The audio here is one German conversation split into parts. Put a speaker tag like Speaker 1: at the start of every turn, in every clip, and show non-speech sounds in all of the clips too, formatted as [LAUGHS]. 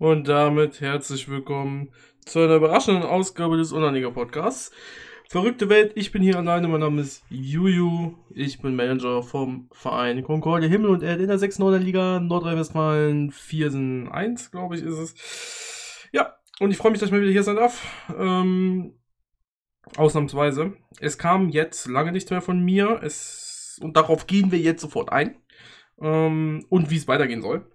Speaker 1: Und damit herzlich willkommen zu einer überraschenden Ausgabe des Unaniger Podcasts. Verrückte Welt, ich bin hier alleine, mein Name ist Juju, ich bin Manager vom Verein Concordia Himmel und Erde in der 6. Liga Nordrhein-Westfalen 4 1, glaube ich, ist es. Ja, und ich freue mich, dass ich mal wieder hier sein darf. Ähm, ausnahmsweise. Es kam jetzt lange nichts mehr von mir, es, und darauf gehen wir jetzt sofort ein. Ähm, und wie es weitergehen soll.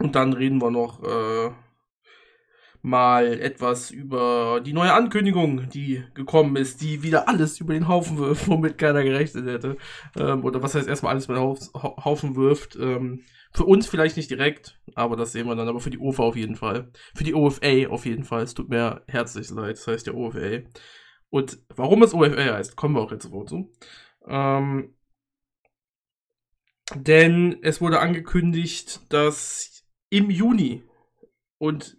Speaker 1: Und dann reden wir noch äh, mal etwas über die neue Ankündigung, die gekommen ist, die wieder alles über den Haufen wirft, [LAUGHS] womit keiner gerechnet hätte. Ähm, oder was heißt erstmal alles über den Haufen wirft. Ähm, für uns vielleicht nicht direkt, aber das sehen wir dann, aber für die OFA auf jeden Fall. Für die OFA auf jeden Fall. Es tut mir herzlich leid, das heißt ja OFA. Und warum es OFA heißt, kommen wir auch jetzt sofort zu. Ähm, denn es wurde angekündigt, dass im Juni und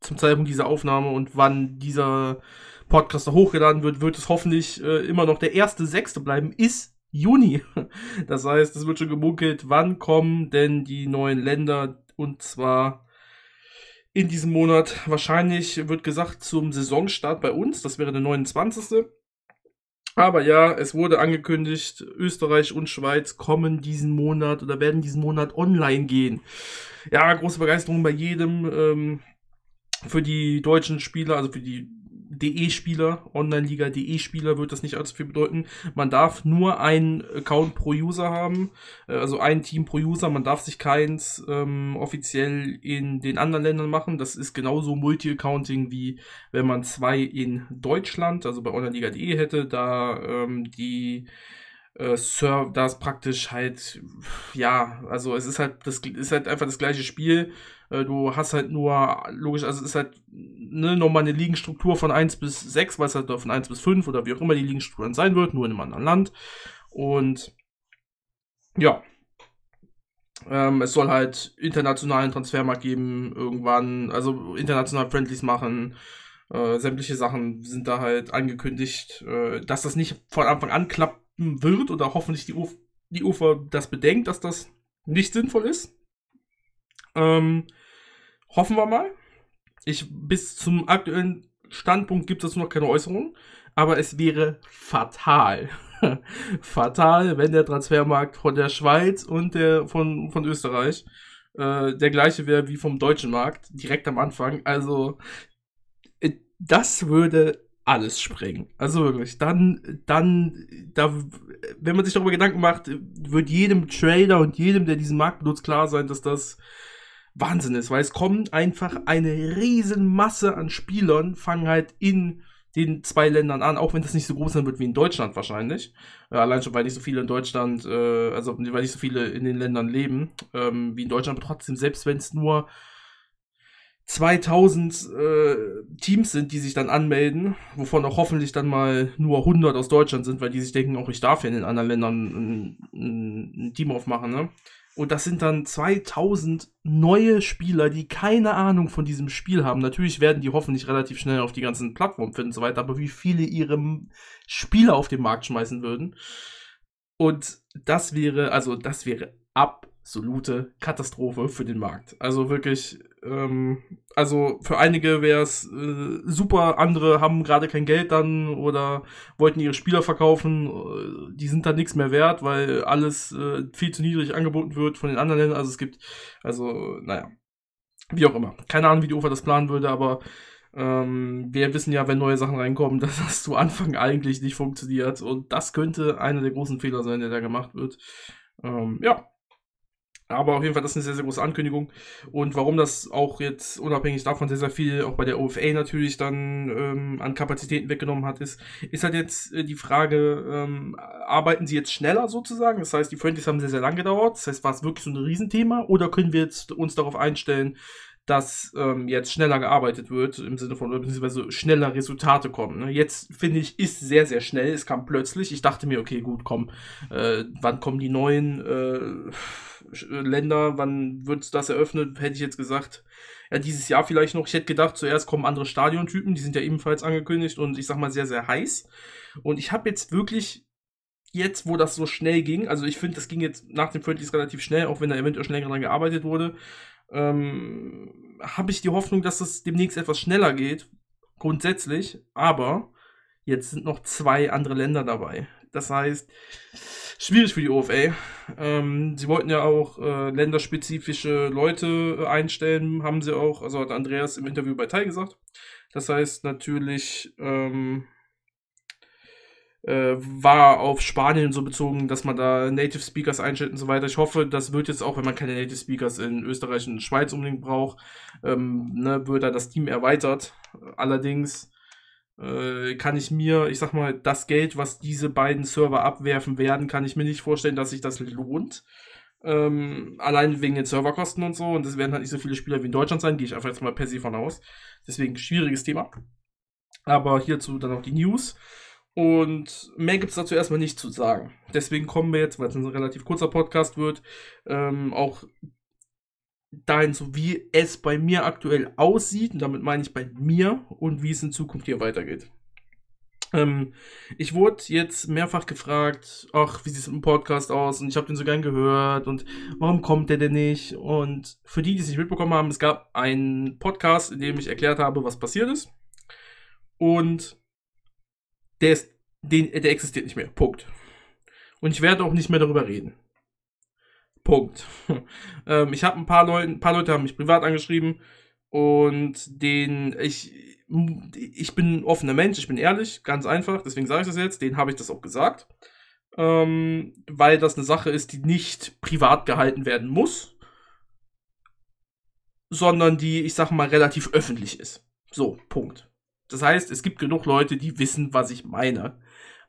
Speaker 1: zum Zeitpunkt dieser Aufnahme und wann dieser Podcast hochgeladen wird, wird es hoffentlich äh, immer noch der erste Sechste bleiben, ist Juni. [LAUGHS] Das heißt, es wird schon gemunkelt, wann kommen denn die neuen Länder und zwar in diesem Monat. Wahrscheinlich wird gesagt zum Saisonstart bei uns, das wäre der 29. Aber ja, es wurde angekündigt, Österreich und Schweiz kommen diesen Monat oder werden diesen Monat online gehen. Ja, große Begeisterung bei jedem. Ähm, für die deutschen Spieler, also für die DE-Spieler, Online-Liga DE-Spieler wird das nicht allzu viel bedeuten. Man darf nur einen Account pro User haben, äh, also ein Team pro User. Man darf sich keins ähm, offiziell in den anderen Ländern machen. Das ist genauso Multi-Accounting wie wenn man zwei in Deutschland, also bei Online-Liga DE hätte, da ähm, die äh, Server, da ist praktisch halt, ja, also es ist halt, das ist halt einfach das gleiche Spiel. Äh, du hast halt nur, logisch, also es ist halt ne, nochmal eine Liegenstruktur von 1 bis 6, weil es halt von 1 bis 5 oder wie auch immer die Liegenstruktur dann sein wird, nur in einem anderen Land. Und ja, ähm, es soll halt internationalen Transfermarkt geben, irgendwann, also international Friendlies machen. Äh, sämtliche Sachen sind da halt angekündigt, äh, dass das nicht von Anfang an klappt, wird oder hoffentlich die, Uf die UFA das bedenkt, dass das nicht sinnvoll ist. Ähm, hoffen wir mal. Ich, bis zum aktuellen Standpunkt gibt es noch keine Äußerungen, aber es wäre fatal. [LAUGHS] fatal, wenn der Transfermarkt von der Schweiz und der von, von Österreich äh, der gleiche wäre wie vom deutschen Markt, direkt am Anfang. Also, äh, das würde alles sprengen. Also wirklich, dann, dann, da, wenn man sich darüber Gedanken macht, wird jedem Trader und jedem, der diesen Markt benutzt, klar sein, dass das Wahnsinn ist, weil es kommt einfach eine riesen Masse an Spielern, fangen halt in den zwei Ländern an, auch wenn das nicht so groß sein wird wie in Deutschland wahrscheinlich. Äh, allein schon, weil nicht so viele in Deutschland, äh, also weil nicht so viele in den Ländern leben ähm, wie in Deutschland, aber trotzdem, selbst wenn es nur 2000 äh, Teams sind, die sich dann anmelden, wovon auch hoffentlich dann mal nur 100 aus Deutschland sind, weil die sich denken, auch ich darf ja in den anderen Ländern ein, ein, ein Team aufmachen, ne? Und das sind dann 2000 neue Spieler, die keine Ahnung von diesem Spiel haben. Natürlich werden die hoffentlich relativ schnell auf die ganzen Plattformen finden und so weiter, aber wie viele ihre Spieler auf den Markt schmeißen würden. Und das wäre, also das wäre absolute Katastrophe für den Markt. Also wirklich, ähm, also für einige wäre es äh, super, andere haben gerade kein Geld dann oder wollten ihre Spieler verkaufen, äh, die sind dann nichts mehr wert, weil alles äh, viel zu niedrig angeboten wird von den anderen Ländern. Also es gibt, also, naja, wie auch immer. Keine Ahnung, wie die UFA das planen würde, aber ähm, wir wissen ja, wenn neue Sachen reinkommen, [LAUGHS] dass das zu Anfang eigentlich nicht funktioniert. Und das könnte einer der großen Fehler sein, der da gemacht wird. Ähm, ja, aber auf jeden Fall, das ist eine sehr, sehr große Ankündigung. Und warum das auch jetzt unabhängig davon sehr, sehr viel auch bei der OFA natürlich dann ähm, an Kapazitäten weggenommen hat, ist, ist halt jetzt äh, die Frage, ähm, arbeiten sie jetzt schneller sozusagen? Das heißt, die Friendlies haben sehr, sehr lang gedauert. Das heißt, war es wirklich so ein Riesenthema? Oder können wir jetzt uns darauf einstellen, dass ähm, jetzt schneller gearbeitet wird, im Sinne von, beziehungsweise schneller Resultate kommen. Ne? Jetzt, finde ich, ist sehr, sehr schnell. Es kam plötzlich. Ich dachte mir, okay, gut, komm, äh, wann kommen die neuen äh, Länder, wann wird das eröffnet? Hätte ich jetzt gesagt, ja, dieses Jahr vielleicht noch. Ich hätte gedacht, zuerst kommen andere Stadiontypen, die sind ja ebenfalls angekündigt und ich sag mal sehr, sehr heiß. Und ich habe jetzt wirklich jetzt, wo das so schnell ging, also ich finde, das ging jetzt nach dem Friendlies relativ schnell, auch wenn da eventuell schnell dran gearbeitet wurde, ähm, habe ich die Hoffnung, dass es demnächst etwas schneller geht. Grundsätzlich. Aber jetzt sind noch zwei andere Länder dabei. Das heißt, schwierig für die OFA. Ähm, sie wollten ja auch äh, länderspezifische Leute äh, einstellen, haben sie auch, also hat Andreas im Interview bei Tai gesagt. Das heißt natürlich, ähm, äh, war auf Spanien so bezogen, dass man da Native Speakers einstellt und so weiter. Ich hoffe, das wird jetzt auch, wenn man keine Native Speakers in Österreich und Schweiz unbedingt braucht, ähm, ne, wird da das Team erweitert. Allerdings äh, kann ich mir, ich sag mal, das Geld, was diese beiden Server abwerfen werden, kann ich mir nicht vorstellen, dass sich das lohnt. Ähm, allein wegen den Serverkosten und so. Und es werden halt nicht so viele Spieler wie in Deutschland sein, gehe ich einfach jetzt mal per se von aus. Deswegen schwieriges Thema. Aber hierzu dann auch die News. Und mehr gibt es dazu erstmal nicht zu sagen. Deswegen kommen wir jetzt, weil es ein relativ kurzer Podcast wird, ähm, auch dahin, so wie es bei mir aktuell aussieht. Und damit meine ich bei mir und wie es in Zukunft hier weitergeht. Ähm, ich wurde jetzt mehrfach gefragt, ach, wie sieht es im Podcast aus? Und ich habe den so gern gehört und warum kommt der denn nicht? Und für die, die es nicht mitbekommen haben, es gab einen Podcast, in dem ich erklärt habe, was passiert ist. Und der ist, den, der existiert nicht mehr. Punkt. Und ich werde auch nicht mehr darüber reden. Punkt. [LAUGHS] ähm, ich habe ein paar Leute, ein paar Leute haben mich privat angeschrieben und den ich ich bin ein offener Mensch, ich bin ehrlich, ganz einfach, deswegen sage ich das jetzt, den habe ich das auch gesagt. Ähm, weil das eine Sache ist, die nicht privat gehalten werden muss, sondern die, ich sag mal, relativ öffentlich ist. So, Punkt. Das heißt, es gibt genug Leute, die wissen, was ich meine.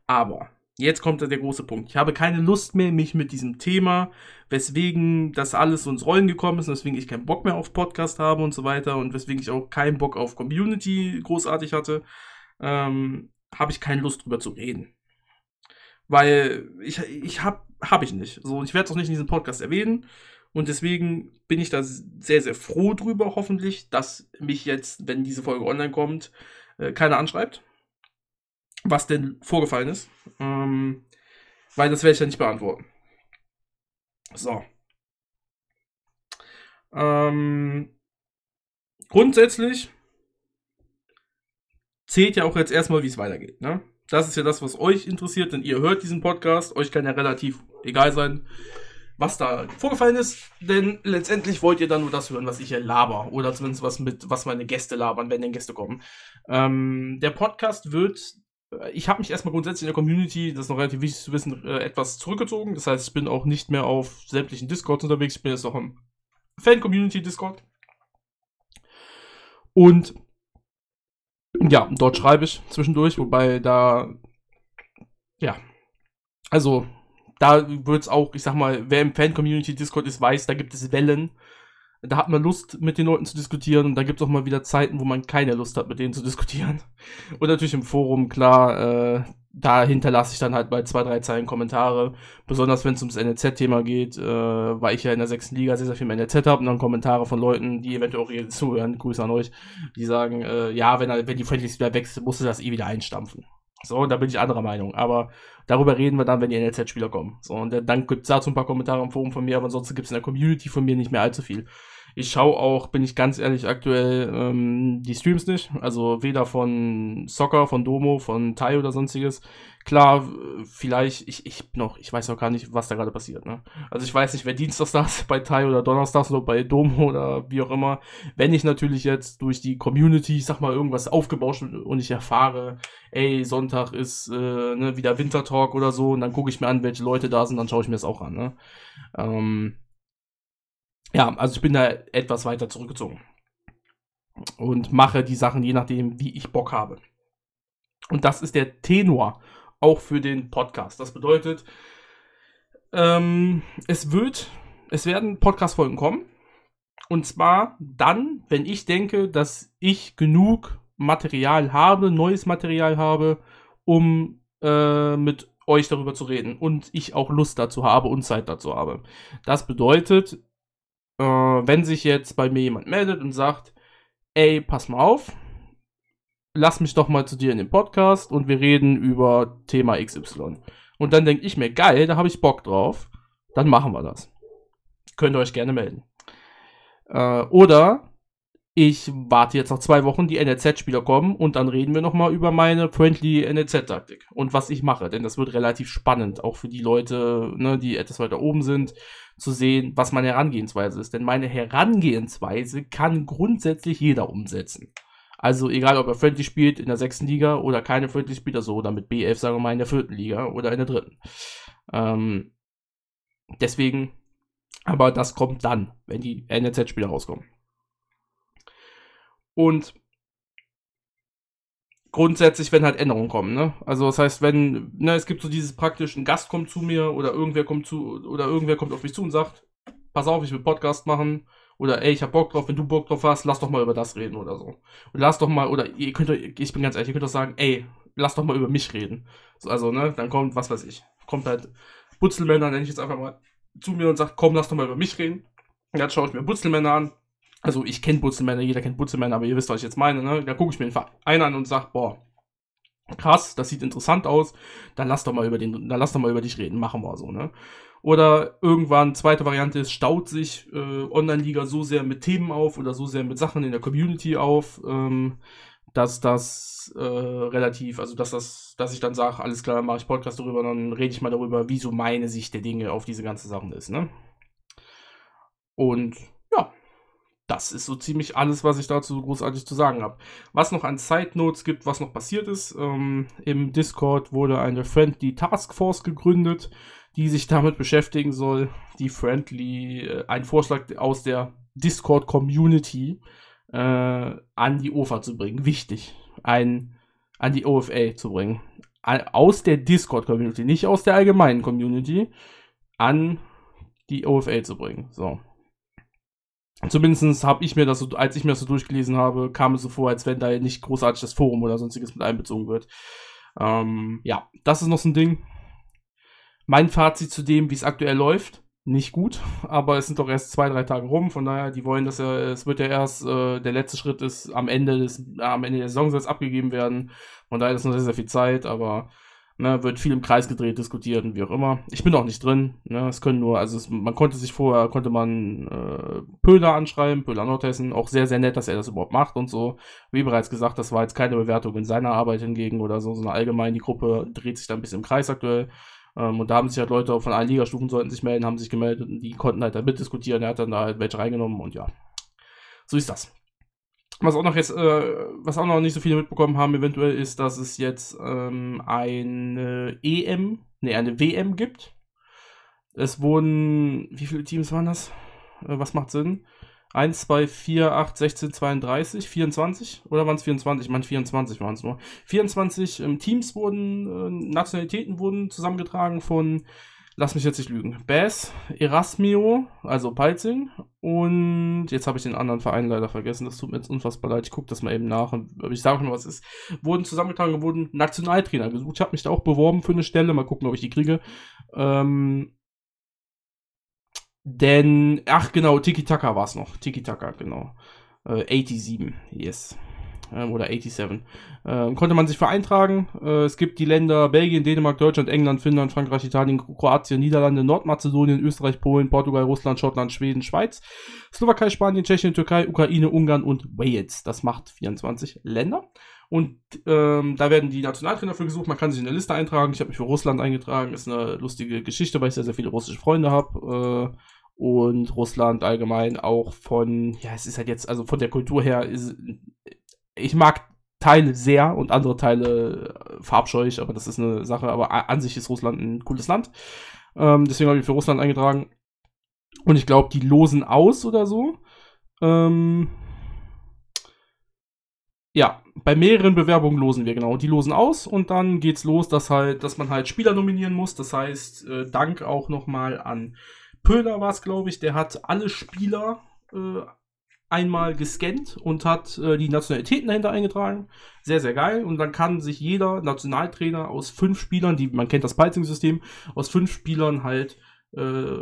Speaker 1: Aber jetzt kommt der große Punkt. Ich habe keine Lust mehr, mich mit diesem Thema, weswegen das alles ins Rollen gekommen ist, weswegen ich keinen Bock mehr auf Podcast habe und so weiter und weswegen ich auch keinen Bock auf Community großartig hatte, ähm, habe ich keine Lust drüber zu reden. Weil ich, ich habe hab ich nicht. So, ich werde es auch nicht in diesem Podcast erwähnen. Und deswegen bin ich da sehr, sehr froh drüber, hoffentlich, dass mich jetzt, wenn diese Folge online kommt, äh, keiner anschreibt, was denn vorgefallen ist. Ähm, weil das werde ich ja nicht beantworten. So. Ähm, grundsätzlich zählt ja auch jetzt erstmal, wie es weitergeht. Ne? Das ist ja das, was euch interessiert, denn ihr hört diesen Podcast. Euch kann ja relativ egal sein, was da vorgefallen ist, denn letztendlich wollt ihr dann nur das hören, was ich hier laber. Oder zumindest was mit, was meine Gäste labern, wenn denn Gäste kommen. Ähm, der Podcast wird, äh, ich habe mich erstmal grundsätzlich in der Community, das ist noch relativ wichtig zu wissen, äh, etwas zurückgezogen. Das heißt, ich bin auch nicht mehr auf sämtlichen Discords unterwegs, ich bin jetzt noch im Fan-Community-Discord. Und ja, dort schreibe ich zwischendurch, wobei da, ja, also da wird es auch, ich sag mal, wer im Fan-Community-Discord ist, weiß, da gibt es Wellen. Da hat man Lust, mit den Leuten zu diskutieren und da gibt es auch mal wieder Zeiten, wo man keine Lust hat, mit denen zu diskutieren. [LAUGHS] Und natürlich im Forum, klar, äh, da hinterlasse ich dann halt bei zwei, drei Zeilen Kommentare. Besonders wenn es ums NLZ-Thema geht, äh, weil ich ja in der sechsten Liga sehr, sehr viel im NLZ habe und dann Kommentare von Leuten, die eventuell auch hier zuhören, Grüße an euch, die sagen, äh, ja, wenn, er, wenn die Friendlies wieder wechselt, musst du das eh wieder einstampfen. So, da bin ich anderer Meinung. Aber darüber reden wir dann, wenn die NLZ-Spieler kommen. So, und dann gibt es dazu ein paar Kommentare im Forum von mir, aber ansonsten gibt es in der Community von mir nicht mehr allzu viel. Ich schaue auch, bin ich ganz ehrlich, aktuell ähm, die Streams nicht. Also weder von Soccer, von Domo, von Tai oder sonstiges. Klar, vielleicht, ich, ich noch, ich weiß noch gar nicht, was da gerade passiert. Ne? Also ich weiß nicht, wer Dienstags da [LAUGHS] ist bei Tai oder Donnerstags oder bei Domo oder wie auch immer. Wenn ich natürlich jetzt durch die Community, ich sag mal, irgendwas aufgebauscht und ich erfahre, ey, Sonntag ist äh, ne, wieder Wintertalk oder so, und dann gucke ich mir an, welche Leute da sind, dann schaue ich mir das auch an. Ne? Ähm, ja, also ich bin da etwas weiter zurückgezogen. Und mache die Sachen je nachdem, wie ich Bock habe. Und das ist der Tenor auch für den Podcast. Das bedeutet, ähm, es wird, es werden Podcast-Folgen kommen. Und zwar dann, wenn ich denke, dass ich genug Material habe, neues Material habe, um äh, mit euch darüber zu reden. Und ich auch Lust dazu habe und Zeit dazu habe. Das bedeutet, äh, wenn sich jetzt bei mir jemand meldet und sagt, ey, pass mal auf, lass mich doch mal zu dir in den Podcast und wir reden über Thema XY. Und dann denke ich mir, geil, da habe ich Bock drauf, dann machen wir das. Könnt ihr euch gerne melden. Äh, oder ich warte jetzt noch zwei Wochen, die NLZ-Spieler kommen und dann reden wir nochmal über meine friendly NLZ-Taktik und was ich mache, denn das wird relativ spannend, auch für die Leute, ne, die etwas weiter oben sind, zu sehen, was meine Herangehensweise ist. Denn meine Herangehensweise kann grundsätzlich jeder umsetzen. Also egal, ob er Friendly spielt in der sechsten Liga oder keine Friendly spielt, also oder mit B11, sagen wir mal, in der vierten Liga oder in der dritten. Ähm, deswegen, aber das kommt dann, wenn die NLZ-Spieler rauskommen. Und grundsätzlich, wenn halt Änderungen kommen, ne? Also das heißt, wenn, ne, es gibt so dieses praktisch, ein Gast kommt zu mir oder irgendwer kommt zu, oder irgendwer kommt auf mich zu und sagt, pass auf, ich will Podcast machen, oder ey, ich hab Bock drauf, wenn du Bock drauf hast, lass doch mal über das reden oder so. Und lass doch mal, oder ihr könnt, ich bin ganz ehrlich, ihr könnt doch sagen, ey, lass doch mal über mich reden. Also, ne, dann kommt, was weiß ich, kommt halt Butzelmänner, nenne ich jetzt einfach mal, zu mir und sagt, komm, lass doch mal über mich reden. Und dann schaue ich mir Butzelmänner an, also ich kenne Butzelmänner, jeder kennt Butzelmänner, aber ihr wisst, was ich jetzt meine, ne? Da gucke ich mir den Verein an und sage, boah, krass, das sieht interessant aus, dann lass doch mal über den, dann lass doch mal über dich reden, machen wir so, ne? Oder irgendwann, zweite Variante ist, staut sich äh, Online-Liga so sehr mit Themen auf oder so sehr mit Sachen in der Community auf, ähm, dass das äh, relativ, also dass das, dass ich dann sage, alles klar, mache ich Podcast darüber, dann rede ich mal darüber, wie so meine Sicht der Dinge auf diese ganze Sachen ist, ne? Und das ist so ziemlich alles, was ich dazu großartig zu sagen habe. Was noch an Side Notes gibt, was noch passiert ist, ähm, im Discord wurde eine Friendly Task Force gegründet, die sich damit beschäftigen soll, die Friendly, äh, ein Vorschlag aus der Discord Community äh, an die OFA zu bringen. Wichtig, ein, an die OFA zu bringen. Aus der Discord Community, nicht aus der allgemeinen Community, an die OFA zu bringen. So. Zumindest habe ich mir das so, als ich mir das so durchgelesen habe, kam es so vor, als wenn da nicht großartig das Forum oder sonstiges mit einbezogen wird. Ähm, ja, das ist noch so ein Ding. Mein Fazit zu dem, wie es aktuell läuft, nicht gut, [LAUGHS] aber es sind doch erst zwei, drei Tage rum, von daher, die wollen, dass ja, es wird ja erst, äh, der letzte Schritt ist, am Ende des, äh, am Ende der Saison soll es abgegeben werden, von daher ist noch sehr, sehr viel Zeit, aber Ne, wird viel im Kreis gedreht, diskutiert und wie auch immer. Ich bin auch nicht drin. Ne, es können nur, also es, man konnte sich vorher, konnte man äh, Pöhler anschreiben, Pöhler Nordhessen, auch sehr, sehr nett, dass er das überhaupt macht und so. Wie bereits gesagt, das war jetzt keine Bewertung in seiner Arbeit hingegen oder so, sondern allgemein die Gruppe dreht sich da ein bisschen im Kreis aktuell. Ähm, und da haben sich halt Leute von allen Ligastufen sollten sich melden, haben sich gemeldet und die konnten halt da mitdiskutieren. Er hat dann da halt welche reingenommen und ja. So ist das. Was auch noch jetzt, äh, was auch noch nicht so viele mitbekommen haben, eventuell ist, dass es jetzt ähm, eine EM, ne, eine WM gibt. Es wurden, wie viele Teams waren das? Äh, was macht Sinn? 1, 2, 4, 8, 16, 32, 24? Oder waren es 24? Ich meine, 24 waren es nur. 24 ähm, Teams wurden, äh, Nationalitäten wurden zusammengetragen von lass mich jetzt nicht lügen, Bass, Erasmio, also Palzing und jetzt habe ich den anderen Verein leider vergessen, das tut mir jetzt unfassbar leid, ich gucke das mal eben nach und ich sage mal, was ist, wurden zusammengetragen, wurden Nationaltrainer gesucht, ich habe mich da auch beworben für eine Stelle, mal gucken, ob ich die kriege, ähm, denn, ach genau, Tiki Taka war es noch, Tiki Taka, genau, äh, 87, yes ähm, oder 87. Äh, konnte man sich für eintragen. Äh, es gibt die Länder Belgien, Dänemark, Deutschland, England, Finnland, Frankreich, Italien, Kroatien, Niederlande, Nordmazedonien, Österreich, Polen, Portugal, Russland, Schottland, Schweden, Schweiz, Slowakei, Spanien, Tschechien, Türkei, Ukraine, Ungarn und Wales. Das macht 24 Länder. Und ähm, da werden die Nationaltrainer für gesucht. Man kann sich in eine Liste eintragen. Ich habe mich für Russland eingetragen. Ist eine lustige Geschichte, weil ich sehr, sehr viele russische Freunde habe. Äh, und Russland allgemein auch von, ja, es ist halt jetzt, also von der Kultur her, ist, ich mag Teile sehr und andere Teile äh, verabscheue aber das ist eine Sache. Aber an sich ist Russland ein cooles Land. Ähm, deswegen habe ich für Russland eingetragen. Und ich glaube, die losen aus oder so. Ähm, ja, bei mehreren Bewerbungen losen wir genau. Die losen aus und dann geht's los, dass halt, dass man halt Spieler nominieren muss. Das heißt, äh, Dank auch nochmal an Pöhler war es, glaube ich. Der hat alle Spieler äh, einmal gescannt und hat äh, die Nationalitäten dahinter eingetragen. Sehr, sehr geil. Und dann kann sich jeder Nationaltrainer aus fünf Spielern, die man kennt das Pulsing-System, aus fünf Spielern halt äh,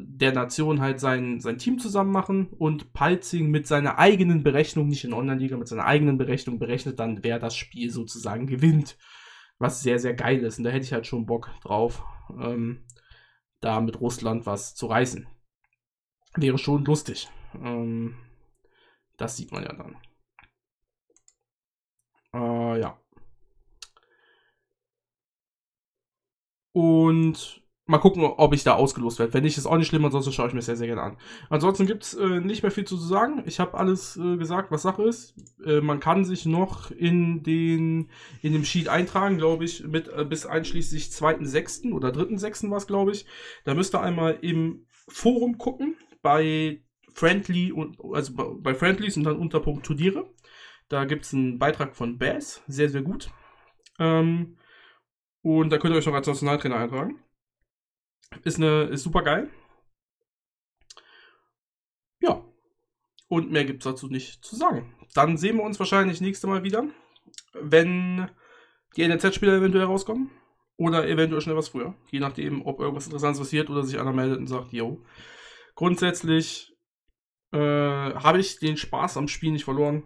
Speaker 1: der Nation halt sein, sein Team zusammen machen und Pulsing mit seiner eigenen Berechnung, nicht in Online-Liga, mit seiner eigenen Berechnung berechnet dann, wer das Spiel sozusagen gewinnt. Was sehr, sehr geil ist. Und da hätte ich halt schon Bock drauf, ähm, da mit Russland was zu reißen. Wäre schon lustig. Ähm, das sieht man ja dann. Äh, ja. Und mal gucken, ob ich da ausgelost werde. Wenn nicht, ist auch nicht schlimm, ansonsten schaue ich mir sehr, sehr gerne an. Ansonsten gibt es äh, nicht mehr viel zu sagen. Ich habe alles äh, gesagt, was Sache ist. Äh, man kann sich noch in den in dem Sheet eintragen, glaube ich, mit äh, bis einschließlich 2.6. oder 3.6. war es, glaube ich. Da müsst ihr einmal im Forum gucken, bei Friendly und also bei Friendlies und dann Unterpunkt Turniere. Da gibt es einen Beitrag von Bass, sehr, sehr gut. Ähm, und da könnt ihr euch noch als Nationaltrainer eintragen. Ist, eine, ist super geil. Ja. Und mehr gibt es dazu nicht zu sagen. Dann sehen wir uns wahrscheinlich nächste Mal wieder, wenn die NLZ-Spieler eventuell rauskommen. Oder eventuell schnell was früher. Je nachdem, ob irgendwas Interessantes passiert oder sich einer meldet und sagt, yo. Grundsätzlich äh, habe ich den Spaß am Spiel nicht verloren.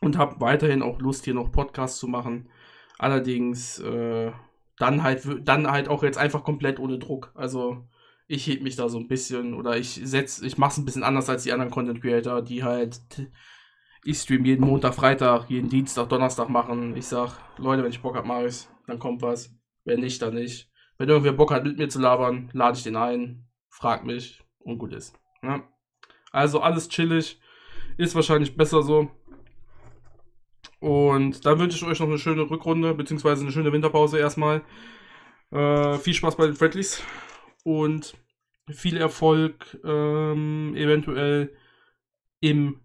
Speaker 1: Und habe weiterhin auch Lust, hier noch Podcasts zu machen. Allerdings äh, dann halt dann halt auch jetzt einfach komplett ohne Druck. Also ich heb mich da so ein bisschen oder ich setz, ich mach's ein bisschen anders als die anderen Content Creator, die halt ich stream jeden Montag, Freitag, jeden Dienstag, Donnerstag machen. Ich sag, Leute, wenn ich Bock hab, mach ich's, dann kommt was. Wenn nicht, dann nicht. Wenn irgendwer Bock hat, mit mir zu labern, lade ich den ein, frag mich und gut ist. Ja? Also alles chillig. Ist wahrscheinlich besser so. Und dann wünsche ich euch noch eine schöne Rückrunde, beziehungsweise eine schöne Winterpause erstmal. Äh, viel Spaß bei den Friendlies und viel Erfolg ähm, eventuell im,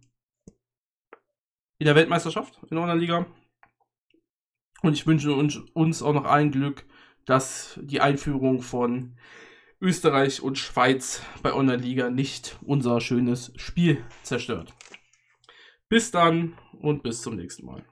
Speaker 1: in der Weltmeisterschaft in der Liga. Und ich wünsche uns, uns auch noch allen Glück, dass die Einführung von Österreich und Schweiz bei Online-Liga nicht unser schönes Spiel zerstört. Bis dann und bis zum nächsten Mal.